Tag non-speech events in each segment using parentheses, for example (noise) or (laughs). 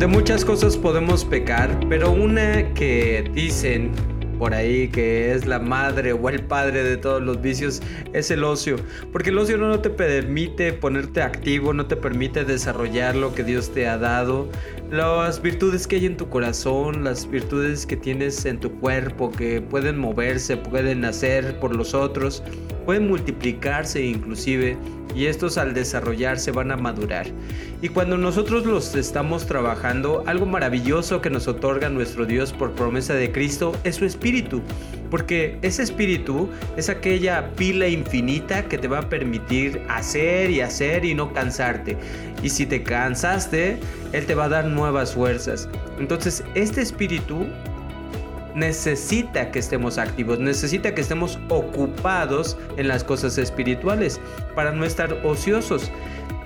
de muchas cosas podemos pecar, pero una que dicen por ahí que es la madre o el padre de todos los vicios es el ocio. Porque el ocio no te permite ponerte activo, no te permite desarrollar lo que Dios te ha dado, las virtudes que hay en tu corazón, las virtudes que tienes en tu cuerpo, que pueden moverse, pueden nacer por los otros, pueden multiplicarse inclusive y estos al desarrollarse van a madurar. Y cuando nosotros los estamos trabajando, algo maravilloso que nos otorga nuestro Dios por promesa de Cristo es su espíritu. Porque ese espíritu es aquella pila infinita que te va a permitir hacer y hacer y no cansarte. Y si te cansaste, Él te va a dar nuevas fuerzas. Entonces, este espíritu necesita que estemos activos, necesita que estemos ocupados en las cosas espirituales para no estar ociosos.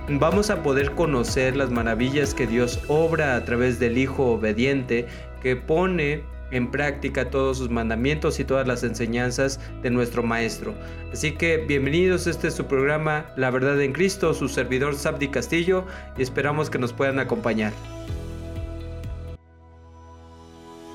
Vamos a poder conocer las maravillas que Dios obra a través del Hijo obediente que pone en práctica todos sus mandamientos y todas las enseñanzas de nuestro Maestro. Así que bienvenidos, este es su programa La Verdad en Cristo, su servidor Sabdi Castillo y esperamos que nos puedan acompañar.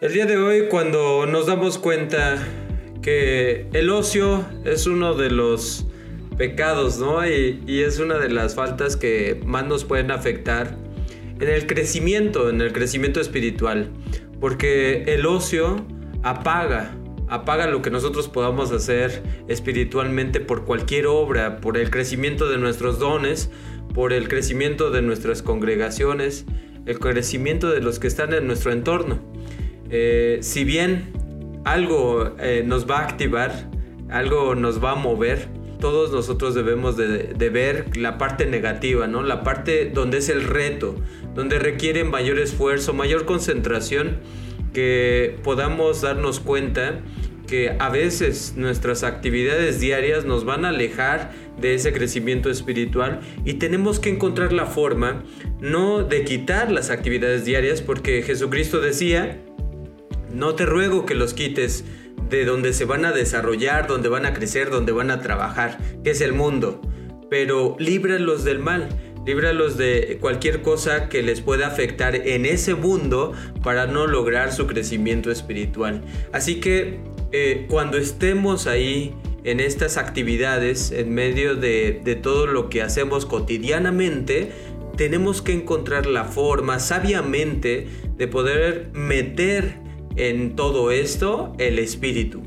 El día de hoy cuando nos damos cuenta que el ocio es uno de los pecados, ¿no? Y, es una de las faltas que más nos pueden afectar en el crecimiento, en el crecimiento espiritual. Porque el ocio apaga, apaga lo que nosotros podamos hacer espiritualmente por cualquier obra, por el crecimiento de nuestros dones, por el crecimiento de nuestras congregaciones, el crecimiento de los que están en nuestro entorno. Eh, si bien algo eh, nos va a activar, algo nos va a mover, todos nosotros debemos de, ver la parte negativa, ¿no? La parte donde es el reto, donde requiere mayor esfuerzo, mayor concentración, que podamos darnos cuenta que a veces nuestras actividades diarias nos van a alejar de ese crecimiento espiritual y tenemos que encontrar la forma no de quitar las actividades diarias porque Jesucristo decía no te ruego que los quites de donde se van a desarrollar, donde van a crecer, donde van a trabajar, que es el mundo, pero líbralos del mal. Líbralos de cualquier cosa que les pueda afectar en ese mundo para no lograr su crecimiento espiritual. Así que eh, cuando estemos ahí en estas actividades, en medio de, de todo lo que hacemos cotidianamente, tenemos que encontrar la forma sabiamente de poder meter en todo esto el espíritu.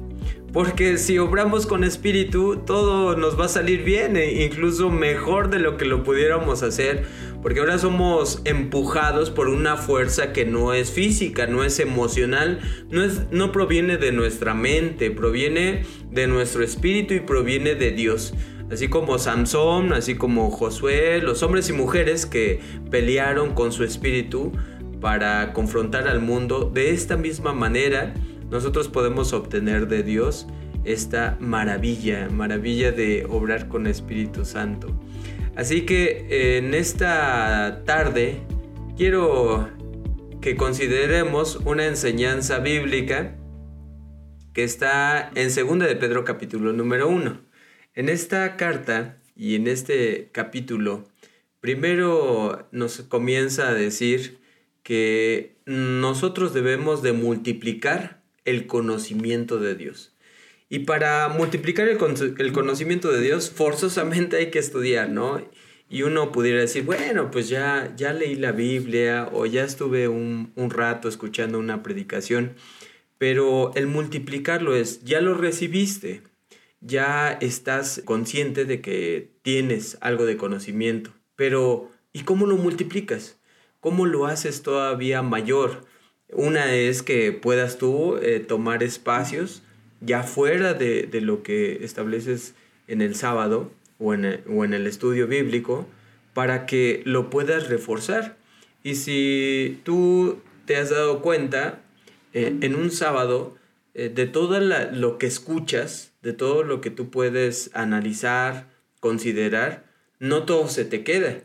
Porque si obramos con espíritu, todo nos va a salir bien, e incluso mejor de lo que lo pudiéramos hacer. Porque ahora somos empujados por una fuerza que no es física, no es emocional, no, es, no proviene de nuestra mente, proviene de nuestro espíritu y proviene de Dios. Así como Samson, así como Josué, los hombres y mujeres que pelearon con su espíritu, para confrontar al mundo, de esta misma manera nosotros podemos obtener de Dios esta maravilla, maravilla de obrar con Espíritu Santo. Así que en esta tarde quiero que consideremos una enseñanza bíblica que está en 2 de Pedro capítulo número 1. En esta carta y en este capítulo, primero nos comienza a decir que nosotros debemos de multiplicar el conocimiento de Dios. Y para multiplicar el, conocimiento de Dios, forzosamente hay que estudiar, ¿no? y uno pudiera decir, bueno, pues ya, ya leí la Biblia o ya estuve un, un rato escuchando una predicación, pero el multiplicarlo es, ya lo recibiste, ya estás consciente de que tienes algo de conocimiento, pero ¿y cómo lo multiplicas? ¿Cómo lo haces todavía mayor? Una es que puedas tú eh, tomar espacios ya fuera de, de, lo que estableces en el sábado o en el, o en el estudio bíblico para que lo puedas reforzar. Y si tú te has dado cuenta eh, en un sábado eh, de todo lo que escuchas, de todo lo que tú puedes analizar, considerar, no todo se te queda.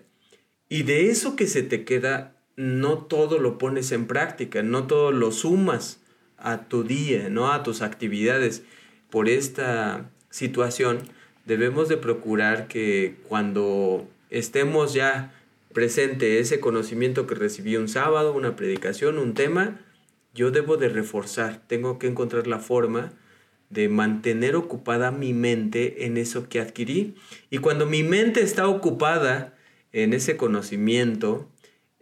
Y de eso que se te queda, no todo lo pones en práctica, no todo lo sumas a tu día, no a tus actividades. Por esta situación, debemos de procurar que cuando estemos ya presente ese conocimiento que recibí un sábado, una predicación, un tema, yo debo de reforzar, tengo que encontrar la forma de mantener ocupada mi mente en eso que adquirí. Y cuando mi mente está ocupada en ese conocimiento,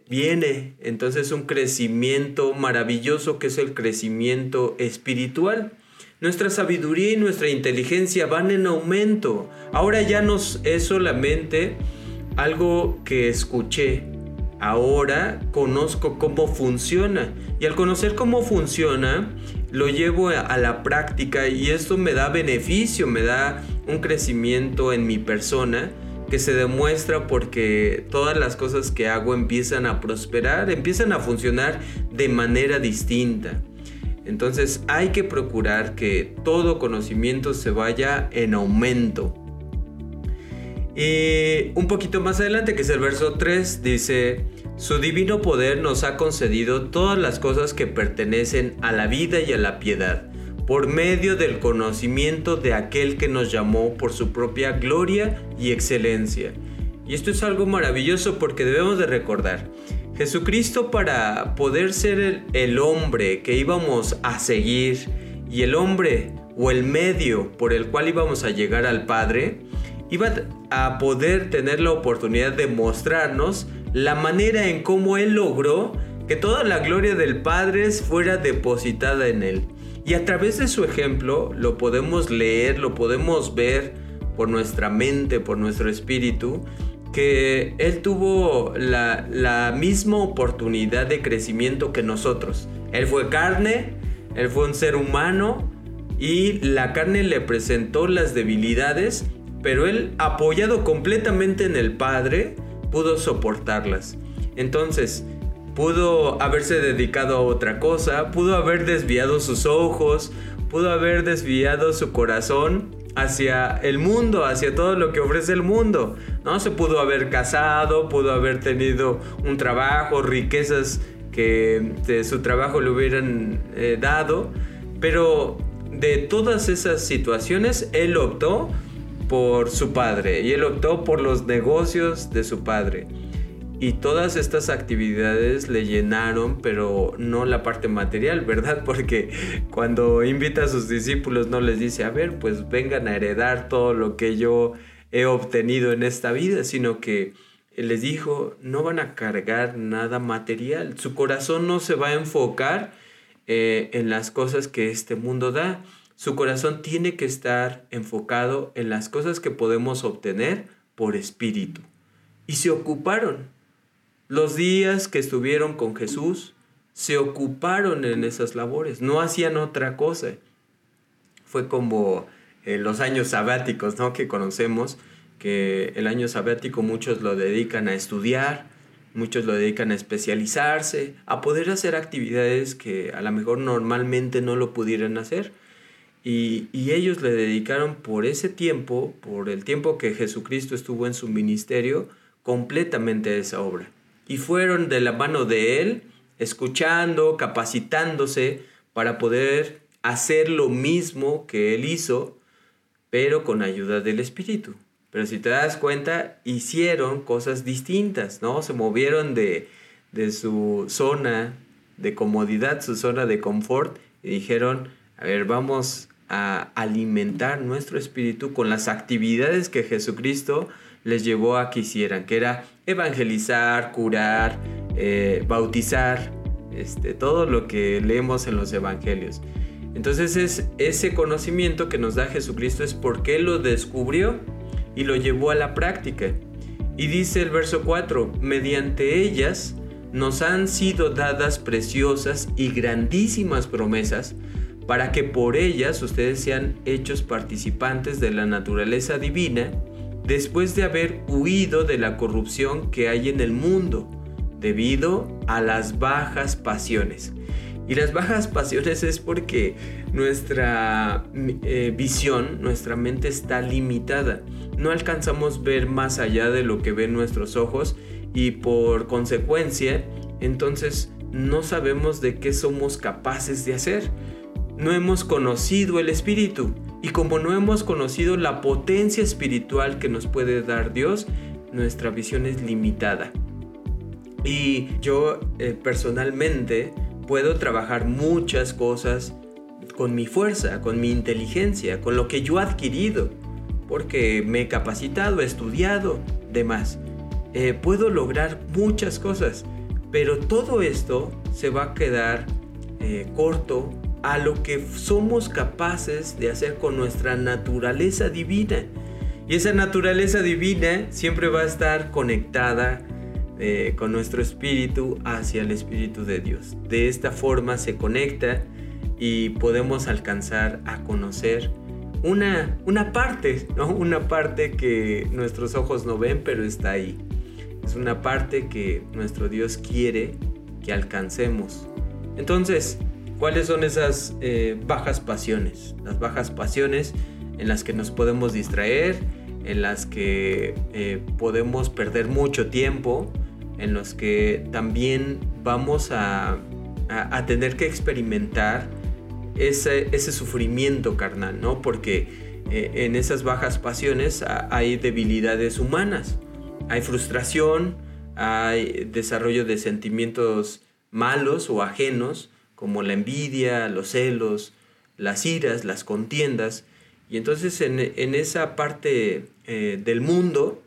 viene entonces un crecimiento maravilloso que es el crecimiento espiritual. Nuestra sabiduría y nuestra inteligencia van en aumento. Ahora ya no es solamente algo que escuché. Ahora conozco cómo funciona. Y al conocer cómo funciona, lo llevo a la práctica y esto me da beneficio, me da un crecimiento en mi persona que se demuestra porque todas las cosas que hago empiezan a prosperar, empiezan a funcionar de manera distinta. Entonces hay que procurar que todo conocimiento se vaya en aumento. Y un poquito más adelante, que es el verso 3, dice, su divino poder nos ha concedido todas las cosas que pertenecen a la vida y a la piedad, por medio del conocimiento de aquel que nos llamó por su propia gloria y excelencia. Y esto es algo maravilloso porque debemos de recordar Jesucristo para poder ser el, hombre que íbamos a seguir y el hombre o el medio por el cual íbamos a llegar al Padre, iba a poder tener la oportunidad de mostrarnos la manera en cómo Él logró que toda la gloria del Padre fuera depositada en Él. Y a través de su ejemplo lo podemos leer, lo podemos ver por nuestra mente, por nuestro espíritu, que Él tuvo la, misma oportunidad de crecimiento que nosotros. Él fue carne, Él fue un ser humano y la carne le presentó las debilidades, pero Él apoyado completamente en el Padre pudo soportarlas. Entonces, pudo haberse dedicado a otra cosa, pudo haber desviado sus ojos, pudo haber desviado su corazón hacia el mundo, hacia todo lo que ofrece el mundo. ¿no? Se pudo haber casado, pudo haber tenido un trabajo, riquezas que de su trabajo le hubieran eh, dado, pero de todas esas situaciones él optó por su padre y él optó por los negocios de su padre. Y todas estas actividades le llenaron, pero no la parte material, ¿verdad? (laughs) Porque cuando invita a sus discípulos no les dice, a ver, pues vengan a heredar todo lo que yo he obtenido en esta vida, sino que les dijo, no van a cargar nada material. Su corazón no se va a enfocar eh, en las cosas que este mundo da. Su corazón tiene que estar enfocado en las cosas que podemos obtener por espíritu. Y se ocuparon los días que estuvieron con Jesús se ocuparon en esas labores, no hacían otra cosa. Fue como eh, los años sabáticos, ¿no? Que conocemos, que el año sabático muchos lo dedican a estudiar, muchos lo dedican a especializarse, a poder hacer actividades que a lo mejor normalmente no lo pudieran hacer. Y, y, ellos le dedicaron por ese tiempo, por el tiempo que Jesucristo estuvo en su ministerio, completamente a esa obra y fueron de la mano de Él, escuchando, capacitándose para poder hacer lo mismo que Él hizo, pero con ayuda del Espíritu. Pero si te das cuenta, hicieron cosas distintas, ¿no? Se movieron de, de su zona de comodidad, su zona de confort, y dijeron, a ver, vamos a alimentar nuestro espíritu con las actividades que Jesucristo les llevó a que hicieran, que era evangelizar, curar, eh, bautizar, este, todo lo que leemos en los evangelios. Entonces es ese conocimiento que nos da Jesucristo es porque lo descubrió y lo llevó a la práctica. Y dice el verso 4, mediante ellas nos han sido dadas preciosas y grandísimas promesas para que por ellas ustedes sean hechos participantes de la naturaleza divina después de haber huido de la corrupción que hay en el mundo debido a las bajas pasiones. Y las bajas pasiones es porque nuestra eh, visión, nuestra mente está limitada. No alcanzamos ver más allá de lo que ven nuestros ojos y por consecuencia, entonces no sabemos de qué somos capaces de hacer. No hemos conocido el Espíritu y como no hemos conocido la potencia espiritual que nos puede dar Dios, nuestra visión es limitada. Y yo eh, personalmente puedo trabajar muchas cosas con mi fuerza, con mi inteligencia, con lo que yo he adquirido, porque me he capacitado, he estudiado, demás. Eh, puedo lograr muchas cosas, pero todo esto se va a quedar eh, corto a lo que somos capaces de hacer con nuestra naturaleza divina. Y esa naturaleza divina siempre va a estar conectada eh, con nuestro espíritu hacia el espíritu de Dios. De esta forma se conecta y podemos alcanzar a conocer una, una parte, ¿no? (laughs) Una parte que nuestros ojos no ven, pero está ahí. Es una parte que nuestro Dios quiere que alcancemos. Entonces, ¿cuáles son esas eh, bajas pasiones? Las bajas pasiones en las que nos podemos distraer, en las que eh, podemos perder mucho tiempo, en los que también vamos a, tener que experimentar ese, sufrimiento carnal, ¿no? Porque eh, en esas bajas pasiones hay debilidades humanas, hay frustración, hay desarrollo de sentimientos malos o ajenos, como la envidia, los celos, las iras, las contiendas. Y entonces en, esa parte eh, del mundo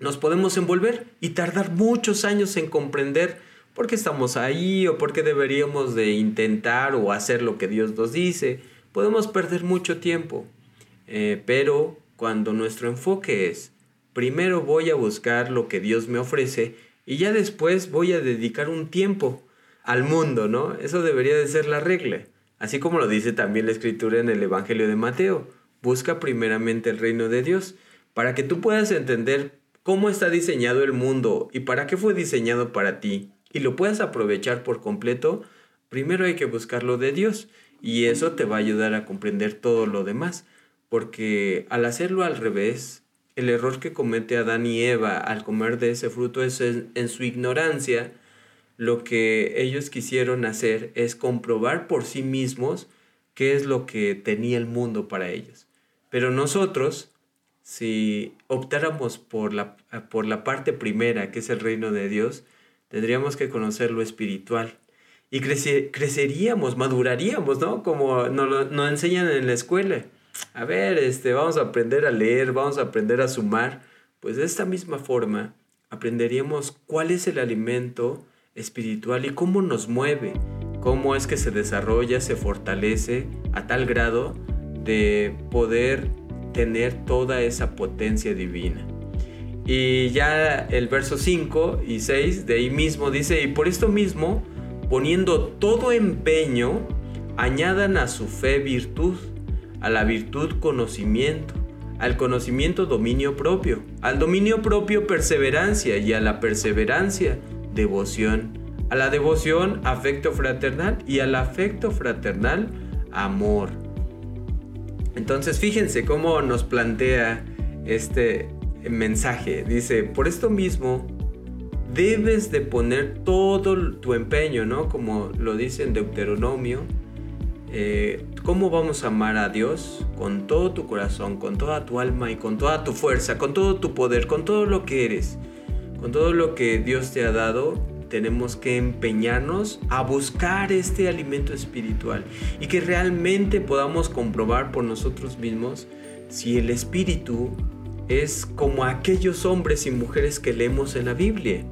nos podemos envolver y tardar muchos años en comprender por qué estamos ahí o por qué deberíamos de intentar o hacer lo que Dios nos dice. Podemos perder mucho tiempo, eh, pero cuando nuestro enfoque es, primero voy a buscar lo que Dios me ofrece y ya después voy a dedicar un tiempo al mundo, ¿no? Eso debería de ser la regla. Así como lo dice también la escritura en el Evangelio de Mateo. Busca primeramente el reino de Dios para que tú puedas entender cómo está diseñado el mundo y para qué fue diseñado para ti y lo puedas aprovechar por completo, primero hay que buscar lo de Dios y eso te va a ayudar a comprender todo lo demás, porque al hacerlo al revés, el error que comete Adán y Eva al comer de ese fruto es en su ignorancia, lo que ellos quisieron hacer es comprobar por sí mismos qué es lo que tenía el mundo para ellos. Pero nosotros, si optáramos por la, por la parte primera, que es el reino de Dios, tendríamos que conocer lo espiritual. Y creceríamos, maduraríamos, ¿no? Como nos, nos enseñan en la escuela. A ver, este, vamos a aprender a leer, vamos a aprender a sumar. Pues de esta misma forma, aprenderíamos cuál es el alimento espiritual y cómo nos mueve, cómo es que se desarrolla, se fortalece a tal grado de poder tener toda esa potencia divina. Y ya el verso 5 y 6 de ahí mismo dice, y por esto mismo, poniendo todo empeño, añadan a su fe virtud, a la virtud conocimiento, al conocimiento dominio propio, al dominio propio perseverancia y a la perseverancia devoción, a la devoción afecto fraternal y al afecto fraternal amor. Entonces fíjense cómo nos plantea este mensaje. Dice, por esto mismo debes de poner todo tu empeño, ¿no? Como lo dice en Deuteronomio. Eh, ¿Cómo vamos a amar a Dios? Con todo tu corazón, con toda tu alma y con toda tu fuerza, con todo tu poder, con todo lo que eres, con todo lo que Dios te ha dado tenemos que empeñarnos a buscar este alimento espiritual y que realmente podamos comprobar por nosotros mismos si el espíritu es como aquellos hombres y mujeres que leemos en la Biblia.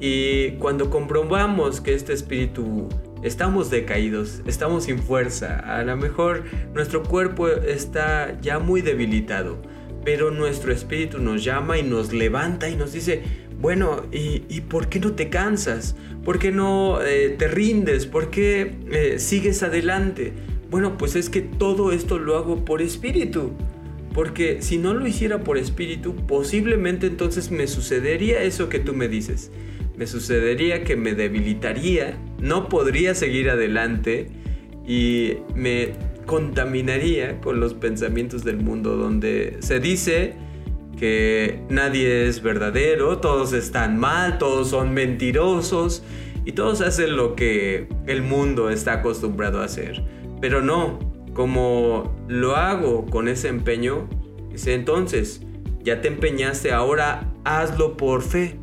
Y cuando comprobamos que este espíritu estamos decaídos, estamos sin fuerza, a lo mejor nuestro cuerpo está ya muy debilitado, pero nuestro espíritu nos llama y nos levanta y nos dice, bueno, ¿y, por qué no te cansas? ¿Por qué no eh, te rindes? ¿Por qué eh, sigues adelante? Bueno, pues es que todo esto lo hago por espíritu. Porque si no lo hiciera por espíritu, posiblemente entonces me sucedería eso que tú me dices. Me sucedería que me debilitaría, no podría seguir adelante y me contaminaría con los pensamientos del mundo donde se dice que nadie es verdadero, todos están mal, todos son mentirosos y todos hacen lo que el mundo está acostumbrado a hacer. Pero no, como lo hago con ese empeño, dice entonces, ya te empeñaste, ahora hazlo por fe.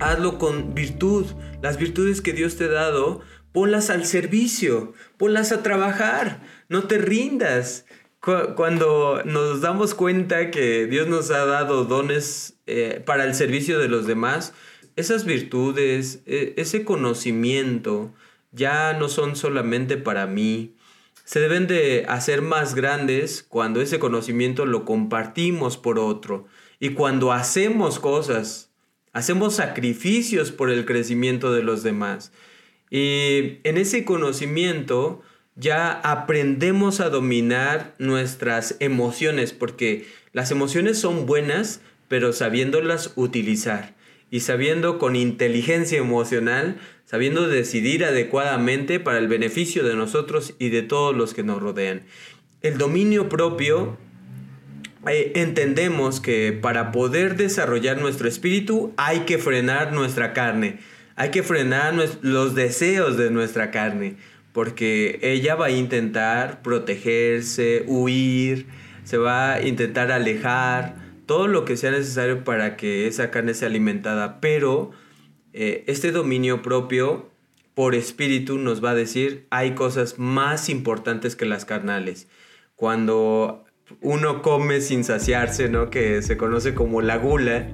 Hazlo con virtud. Las virtudes que Dios te ha dado, ponlas al servicio, ponlas a trabajar, no te rindas. Cuando nos damos cuenta que Dios nos ha dado dones eh, para el servicio de los demás, esas virtudes, e, ese conocimiento, ya no son solamente para mí. Se deben de hacer más grandes cuando ese conocimiento lo compartimos por otro y cuando hacemos cosas, hacemos sacrificios por el crecimiento de los demás. Y en ese conocimiento ya aprendemos a dominar nuestras emociones porque las emociones son buenas, pero sabiéndolas utilizar y sabiendo con inteligencia emocional, sabiendo decidir adecuadamente para el beneficio de nosotros y de todos los que nos rodean. El dominio propio, eh, entendemos que para poder desarrollar nuestro espíritu hay que frenar nuestra carne, hay que frenar los deseos de nuestra carne, porque ella va a intentar protegerse, huir, se va a intentar alejar, todo lo que sea necesario para que esa carne sea alimentada, pero eh, este dominio propio por espíritu nos va a decir hay cosas más importantes que las carnales. Cuando uno come sin saciarse, ¿no? Que se conoce como la gula,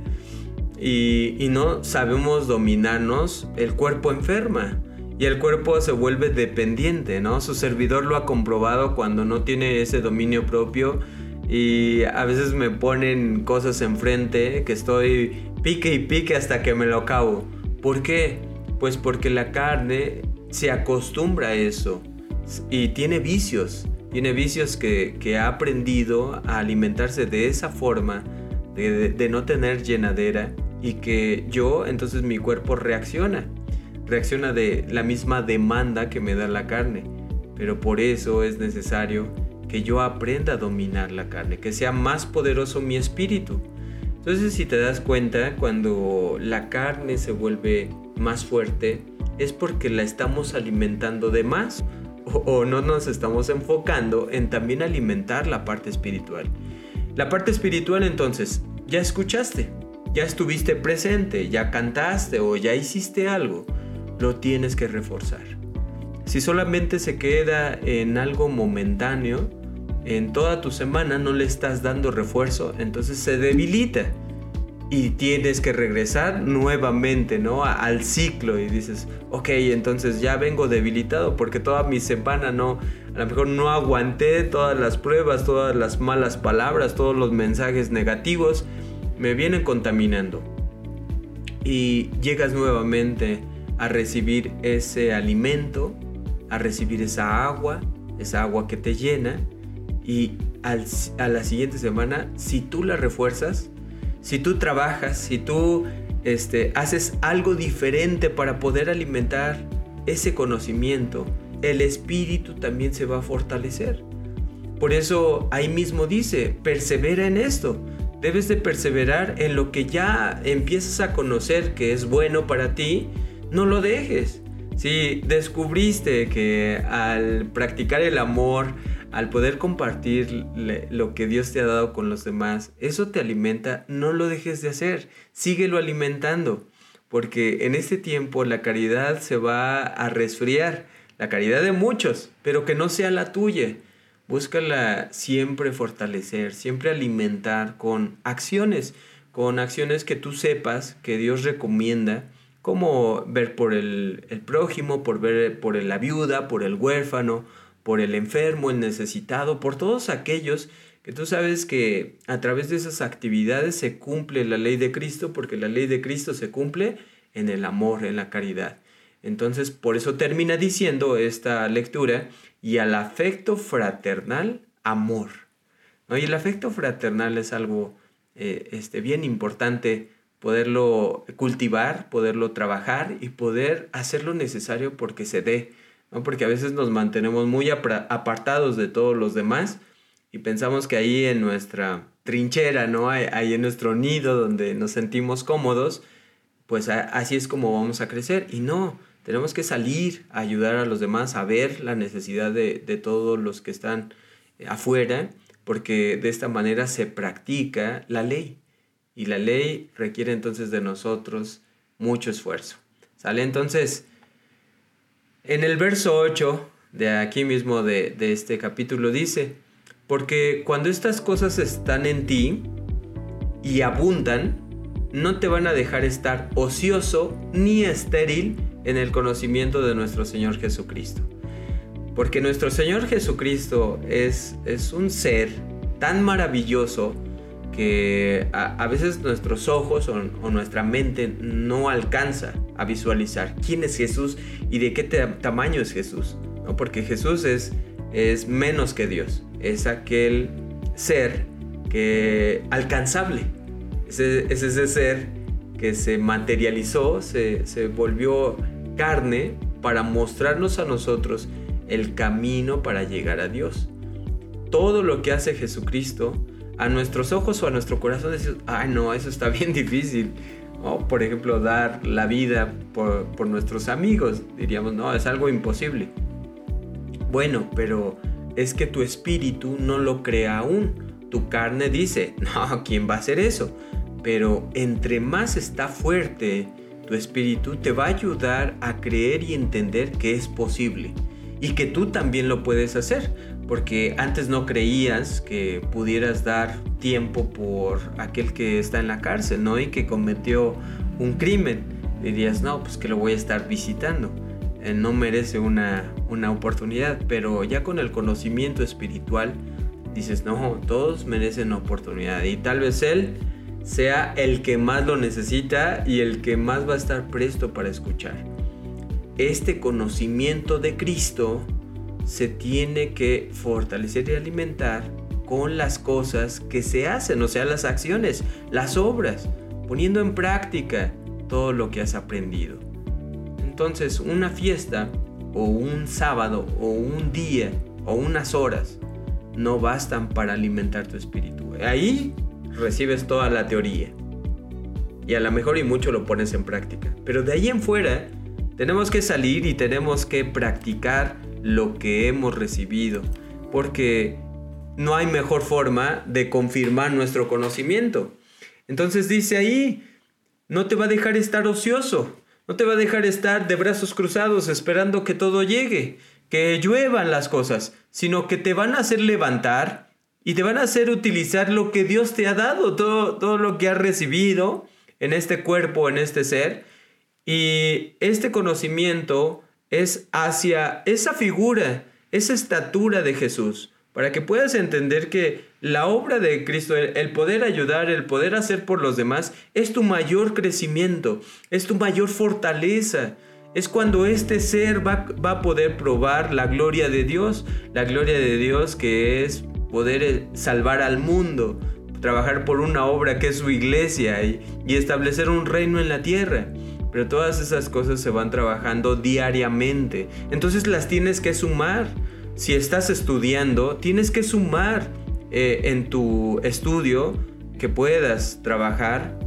y, y no sabemos dominarnos, el cuerpo enferma y el cuerpo se vuelve dependiente, ¿no? Su servidor lo ha comprobado cuando no tiene ese dominio propio y a veces me ponen cosas enfrente que estoy pique y pique hasta que me lo acabo. ¿Por qué? Pues porque la carne se acostumbra a eso y tiene vicios. Tiene vicios que, ha aprendido a alimentarse de esa forma, de, de no tener llenadera y que yo, entonces mi cuerpo reacciona. Reacciona de la misma demanda que me da la carne. Pero por eso es necesario que yo aprenda a dominar la carne, que sea más poderoso mi espíritu. Entonces si te das cuenta, cuando la carne se vuelve más fuerte, es porque la estamos alimentando de más o, no nos estamos enfocando en también alimentar la parte espiritual. La parte espiritual entonces, ya escuchaste, ya estuviste presente, ya cantaste o ya hiciste algo, lo tienes que reforzar. Si solamente se queda en algo momentáneo, en toda tu semana no le estás dando refuerzo, entonces se debilita y tienes que regresar nuevamente, ¿no? al ciclo y dices, ok, entonces ya vengo debilitado porque toda mi semana no, a lo mejor no aguanté todas las pruebas, todas las malas palabras, todos los mensajes negativos, me vienen contaminando. Y llegas nuevamente a recibir ese alimento, a recibir esa agua, esa agua que te llena y a la siguiente semana, si tú la refuerzas, si tú trabajas, si tú este, haces algo diferente para poder alimentar ese conocimiento, el espíritu también se va a fortalecer. Por eso ahí mismo dice, persevera en esto. Debes de perseverar en lo que ya empiezas a conocer que es bueno para ti, no lo dejes. Si descubriste que al practicar el amor, al poder compartir lo que Dios te ha dado con los demás, eso te alimenta, no lo dejes de hacer, síguelo alimentando, porque en este tiempo la caridad se va a resfriar, la caridad de muchos, pero que no sea la tuya, búscala siempre fortalecer, siempre alimentar con acciones, con acciones que tú sepas que Dios recomienda, como ver por el, el prójimo, por ver por la viuda, por el huérfano, por el enfermo, el necesitado, por todos aquellos que tú sabes que a través de esas actividades se cumple la ley de Cristo, porque la ley de Cristo se cumple en el amor, en la caridad. Entonces, por eso termina diciendo esta lectura, y al afecto fraternal, amor. ¿No? Y el afecto fraternal es algo eh, este, bien importante poderlo cultivar, poderlo trabajar y poder hacer lo necesario porque se dé. ¿no? Porque a veces nos mantenemos muy apartados de todos los demás y pensamos que ahí en nuestra trinchera, ¿no? Ahí en nuestro nido donde nos sentimos cómodos, pues así es como vamos a crecer. Y no, tenemos que salir a ayudar a los demás, a ver la necesidad de, todos los que están afuera, porque de esta manera se practica la ley. Y la ley requiere entonces de nosotros mucho esfuerzo. ¿Sale? Entonces, en el verso 8 de aquí mismo de, de este capítulo dice, porque cuando estas cosas están en ti y abundan, no te van a dejar estar ocioso ni estéril en el conocimiento de nuestro Señor Jesucristo. Porque nuestro Señor Jesucristo es, es un ser tan maravilloso que a, veces nuestros ojos o, nuestra mente no alcanza a visualizar quién es Jesús y de qué tamaño es Jesús. ¿no? Porque Jesús es, es menos que Dios es aquel ser que alcanzable. Es, es ese ser que se materializó, se, se volvió carne para mostrarnos a nosotros el camino para llegar a Dios. Todo lo que hace Jesucristo, a nuestros ojos o a nuestro corazón, decimos, ay no, eso está (laughs) bien difícil. O, por ejemplo, dar la vida por, por nuestros amigos, diríamos, no, es algo imposible. Bueno, pero es que tu espíritu no lo crea aún. Tu carne dice, (laughs) no, ¿quién va a hacer eso? Pero entre más está fuerte tu espíritu, te va a ayudar a creer y entender que es posible y que tú también lo puedes hacer. Porque antes no creías que pudieras dar tiempo por aquel que está en la cárcel, ¿no? Y que cometió un crimen. Dirías, no, pues que lo voy a estar visitando. Eh, no merece una, una oportunidad, pero ya con el conocimiento espiritual dices, no, todos merecen oportunidad y tal vez él sea el que más lo necesita y el que más va a estar presto para escuchar. Este conocimiento de Cristo se tiene que fortalecer y alimentar con las cosas que se hacen, o sea, las acciones, las obras, poniendo en práctica todo lo que has aprendido. Entonces, una fiesta o un sábado o un día o unas horas no bastan para alimentar tu espíritu. Ahí recibes toda la teoría. Y a lo mejor y mucho lo pones en práctica. Pero de ahí en fuera tenemos que salir y tenemos que practicar lo que hemos recibido. Porque no hay mejor forma de confirmar nuestro conocimiento. Entonces dice ahí, no te va a dejar estar ocioso. No te va a dejar estar de brazos cruzados esperando que todo llegue, que lluevan las cosas, sino que te van a hacer levantar y te van a hacer utilizar lo que Dios te ha dado, todo, todo lo que has recibido en este cuerpo, en este ser. Y este conocimiento es hacia esa figura, esa estatura de Jesús para que puedas entender que la obra de Cristo, el, poder ayudar, el poder hacer por los demás, es tu mayor crecimiento, es tu mayor fortaleza. Es cuando este ser va, a poder probar la gloria de Dios, la gloria de Dios que es poder eh, salvar al mundo, trabajar por una obra que es su iglesia y, y establecer un reino en la tierra. Pero todas esas cosas se van trabajando diariamente. Entonces las tienes que sumar si estás estudiando, tienes que sumar eh, en tu estudio que puedas trabajar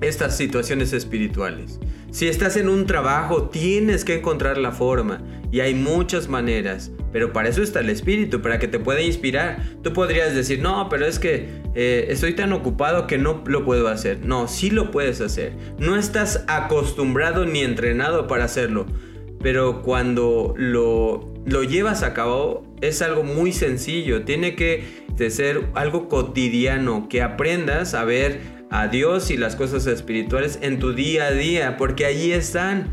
estas situaciones espirituales. Si estás en un trabajo, tienes que encontrar la forma. Y hay muchas maneras. Pero para eso está el espíritu, para que te pueda inspirar. Tú podrías decir, no, pero es que eh, estoy tan ocupado que no lo puedo hacer. No, sí lo puedes hacer. No estás acostumbrado ni entrenado para hacerlo. Pero cuando lo lo llevas a cabo, es algo muy sencillo. Tiene que ser algo cotidiano, que aprendas a ver a Dios y las cosas espirituales en tu día a día, porque allí están.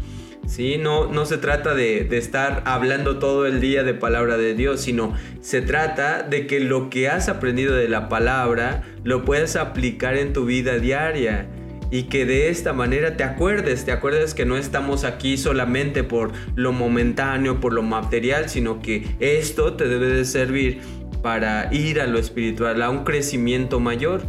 ¿Sí? No, no se trata de, de, estar hablando todo el día de palabra de Dios, sino se trata de que lo que has aprendido de la palabra lo puedas aplicar en tu vida diaria y que de esta manera te acuerdes, te acuerdes que no estamos aquí solamente por lo momentáneo, por lo material, sino que esto te debe de servir para ir a lo espiritual, a un crecimiento mayor.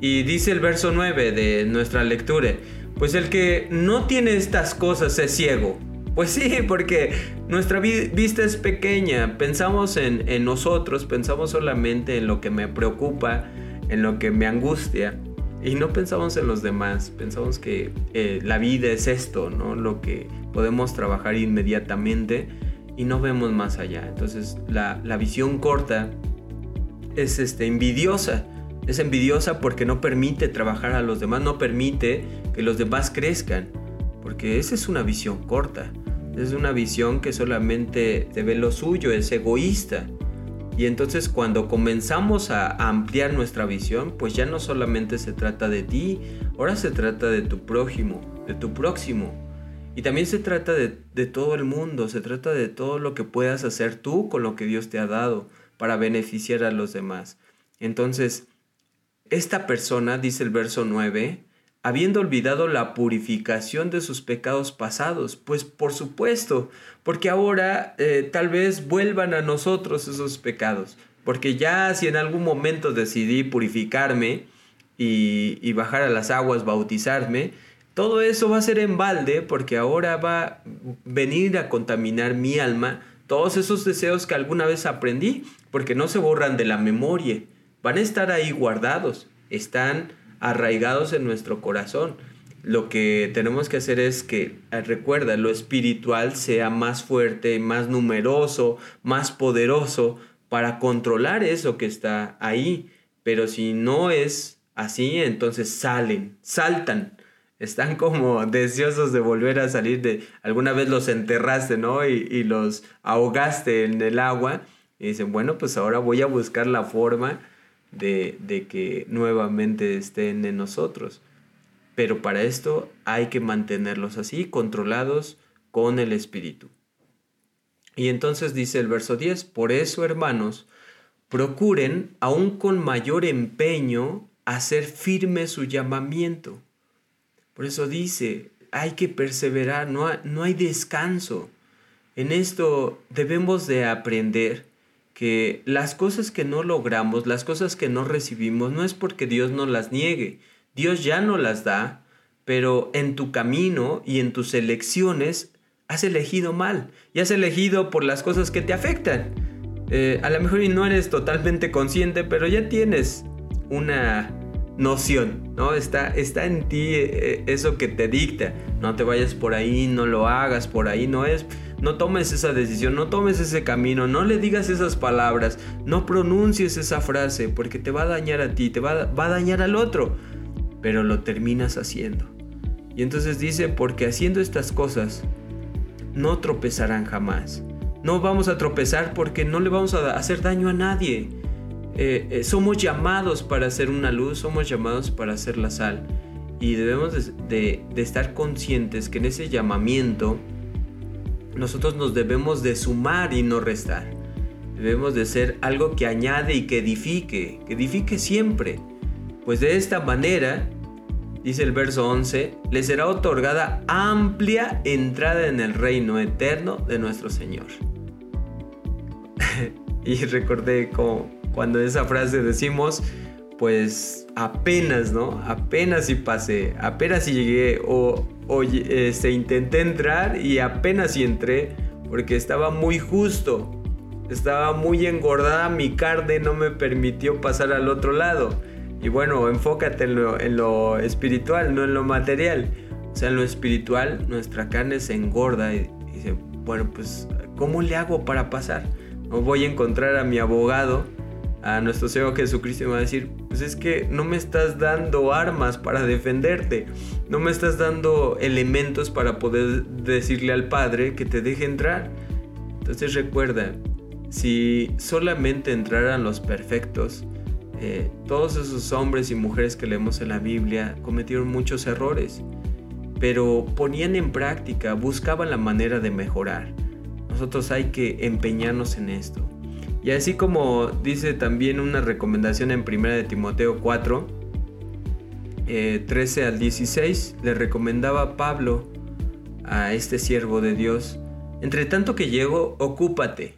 Y dice el verso 9 de nuestra lectura, pues el que no tiene estas cosas es ciego. Pues sí, porque nuestra vista es pequeña, pensamos en, nosotros, pensamos solamente en lo que me preocupa, en lo que me angustia. Y no pensamos en los demás, pensamos que eh, la vida es esto, ¿no? Lo que podemos trabajar inmediatamente y no vemos más allá. Entonces la, la visión corta es este, envidiosa. Es envidiosa porque no permite trabajar a los demás, no permite que los demás crezcan. Porque esa es una visión corta. Es una visión que solamente te ve lo suyo, es egoísta. Y entonces cuando comenzamos a ampliar nuestra visión, pues ya no solamente se trata de ti, ahora se trata de tu prójimo, de tu próximo. Y también se trata de, todo el mundo, se trata de todo lo que puedas hacer tú con lo que Dios te ha dado para beneficiar a los demás. Entonces, esta persona, dice el verso 9, habiendo olvidado la purificación de sus pecados pasados. Pues por supuesto, porque ahora eh, tal vez vuelvan a nosotros esos pecados. Porque ya si en algún momento decidí purificarme y, y bajar a las aguas, bautizarme, todo eso va a ser en balde porque ahora va a venir a contaminar mi alma todos esos deseos que alguna vez aprendí, porque no se borran de la memoria, van a estar ahí guardados, están arraigados en nuestro corazón. Lo que tenemos que hacer es que, eh, recuerda, lo espiritual sea más fuerte, más numeroso, más poderoso para controlar eso que está ahí. Pero si no es así, entonces salen, saltan. Están como (laughs) deseosos de volver a salir de... Alguna vez los enterraste, ¿no? Y, y los ahogaste en el agua. Y dicen, bueno, pues ahora voy a buscar la forma de, que nuevamente estén en nosotros. Pero para esto hay que mantenerlos así, controlados con el Espíritu. Y entonces dice el verso 10, por eso hermanos, procuren aún con mayor empeño hacer firme su llamamiento. Por eso dice, hay que perseverar, no no hay descanso. En esto debemos de aprender que las cosas que no logramos, las cosas que no recibimos, no es porque Dios nos las niegue. Dios ya no las da, pero en tu camino y en tus elecciones has elegido mal y has elegido por las cosas que te afectan. Eh, a lo mejor no eres totalmente consciente, pero ya tienes una noción, ¿no? Está, está en ti eh, eso que te dicta. No te vayas por ahí, no lo hagas por ahí, no es no tomes esa decisión, no tomes ese camino, no le digas esas palabras, no pronuncies esa frase porque te va a dañar a ti, te va, a dañar al otro, pero lo terminas haciendo. Y entonces dice, porque haciendo estas cosas, no tropezarán jamás. No vamos a tropezar porque no le vamos a hacer daño a nadie. Eh, eh, somos llamados para hacer una luz, somos llamados para hacer la sal. Y debemos de estar conscientes que en ese llamamiento nosotros nos debemos de sumar y no restar. Debemos de ser algo que añade y que edifique, que edifique siempre. Pues de esta manera, dice el verso 11, le será otorgada amplia entrada en el reino eterno de nuestro Señor. (laughs) y recordé como cuando esa frase decimos, pues apenas, ¿no? Apenas si pasé, apenas si llegué o, o este, intenté entrar y apenas si entré porque estaba muy justo. Estaba muy engordada mi carne, no me permitió pasar al otro lado. Y bueno, enfócate en lo, en lo espiritual, no en lo material. O sea, en lo espiritual nuestra carne se engorda y, y dice, bueno, pues, ¿cómo le hago para pasar? No voy a encontrar a mi abogado a nuestro Señor Jesucristo y va a decir, pues es que no me estás dando armas para defenderte, no me estás dando elementos para poder decirle al Padre que te deje entrar. Entonces recuerda, si solamente entraran los perfectos, eh, todos esos hombres y mujeres que leemos en la Biblia cometieron muchos errores, pero ponían en práctica, buscaban la manera de mejorar. Nosotros hay que empeñarnos en esto. Y así como dice también una recomendación en 1 de Timoteo 4, 13 eh, al 16, le recomendaba Pablo a este siervo de Dios, entre tanto que llego, ocúpate.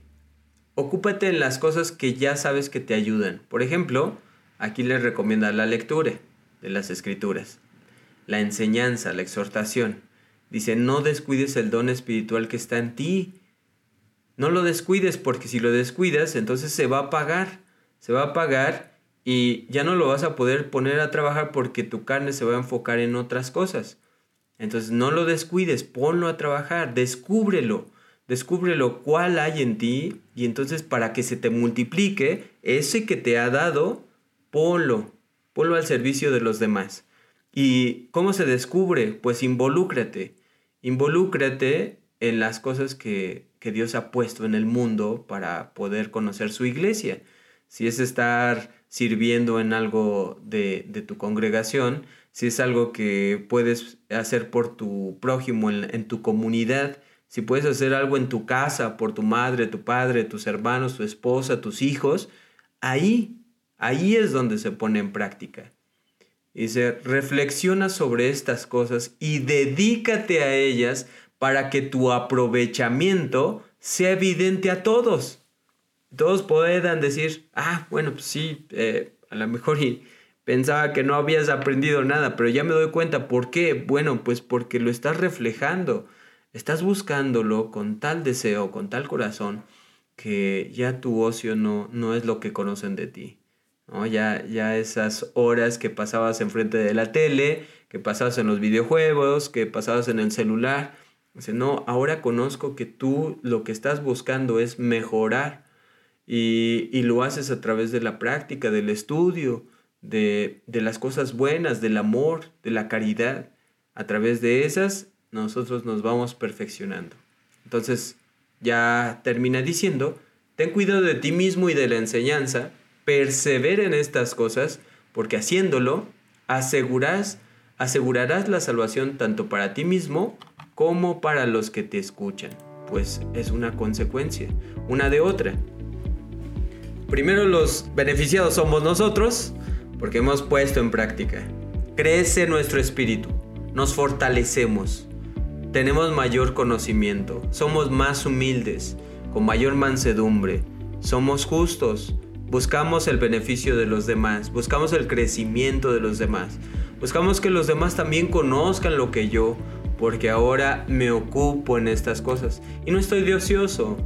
Ocúpate en las cosas que ya sabes que te ayudan. Por ejemplo, aquí le recomienda la lectura de las escrituras, la enseñanza, la exhortación. Dice, no descuides el don espiritual que está en ti. No lo descuides porque si lo descuidas, entonces se va a pagar. Se va a pagar y ya no lo vas a poder poner a trabajar porque tu carne se va a enfocar en otras cosas. Entonces no lo descuides, ponlo a trabajar, descúbrelo, descúbrelo cuál hay en ti y entonces para que se te multiplique ese que te ha dado, ponlo, ponlo al servicio de los demás. ¿Y cómo se descubre? Pues involúcrate, involúcrate en las cosas que, que Dios ha puesto en el mundo para poder conocer su iglesia. Si es estar sirviendo en algo de, de tu congregación, si es algo que puedes hacer por tu prójimo en, tu comunidad, si puedes hacer algo en tu casa, por tu madre, tu padre, tus hermanos, tu esposa, tus hijos, ahí, ahí es donde se pone en práctica. Dice, reflexiona sobre estas cosas y dedícate a ellas para que tu aprovechamiento sea evidente a todos. Todos puedan decir, ah, bueno, pues sí, eh, a lo mejor pensaba que no habías aprendido nada, pero ya me doy cuenta. ¿Por qué? Bueno, pues porque lo estás reflejando. Estás buscándolo con tal deseo, con tal corazón, que ya tu ocio no, no es lo que conocen de ti. ¿no? Ya, ya esas horas que pasabas enfrente de la tele, que pasabas en los videojuegos, que pasabas en el celular. Dice, no, ahora conozco que tú lo que estás buscando es mejorar y, y lo haces a través de la práctica, del estudio, de, las cosas buenas, del amor, de la caridad. A través de esas nosotros nos vamos perfeccionando. Entonces ya termina diciendo, ten cuidado de ti mismo y de la enseñanza, persevera en estas cosas, porque haciéndolo asegurarás, asegurarás la salvación tanto para ti mismo como para los que te escuchan, pues es una consecuencia, una de otra. Primero los beneficiados somos nosotros, porque hemos puesto en práctica. Crece nuestro espíritu, nos fortalecemos, tenemos mayor conocimiento, somos más humildes, con mayor mansedumbre, somos justos, buscamos el beneficio de los demás, buscamos el crecimiento de los demás, buscamos que los demás también conozcan lo que yo, porque ahora me ocupo en estas cosas. Y no estoy de ocioso,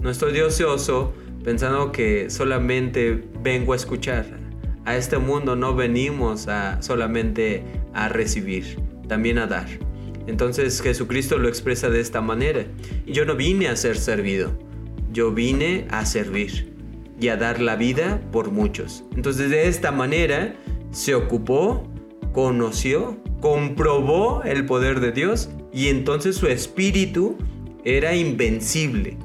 no estoy de ocioso pensando que solamente vengo a escuchar a este mundo no venimos a solamente a recibir, también a dar. Entonces Jesucristo lo expresa de esta manera. Yo no vine a ser servido, yo vine a servir y a dar la vida por muchos. Entonces de esta manera se ocupó, conoció, comprobó el poder de Dios y entonces su espíritu era invencible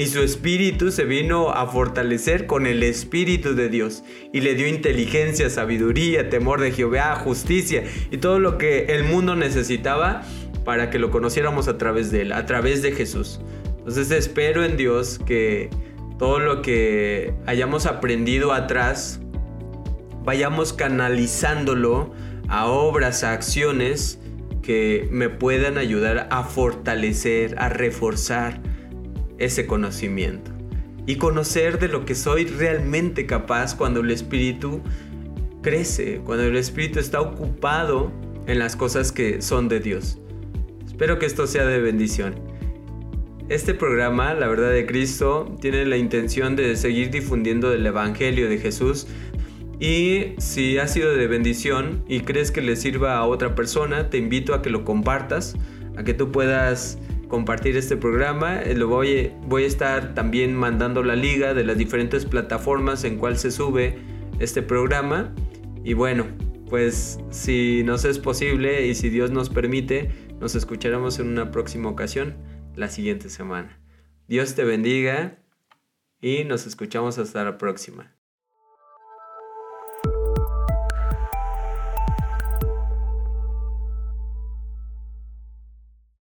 y su espíritu se vino a fortalecer con el espíritu de Dios y le dio inteligencia, sabiduría, temor de Jehová, justicia y todo lo que el mundo necesitaba para que lo conociéramos a través de él, a través de Jesús. Entonces espero en Dios que todo lo que hayamos aprendido atrás vayamos canalizándolo a obras, a acciones que me puedan ayudar a fortalecer, a reforzar, ese conocimiento y conocer de lo que soy realmente capaz cuando el espíritu crece, cuando el espíritu está ocupado en las cosas que son de Dios. Espero que esto sea de bendición. Este programa, La Verdad de Cristo, tiene la intención de seguir difundiendo el Evangelio de Jesús y si ha sido de bendición y crees que le sirva a otra persona, te invito a que lo compartas, a que tú puedas compartir este programa. Eh, lo voy, voy a estar también mandando la liga de las diferentes plataformas en cual se sube este programa. Y bueno, pues si nos es posible y si Dios nos permite, nos escucharemos en una próxima ocasión la siguiente semana. Dios te bendiga y nos escuchamos hasta la próxima.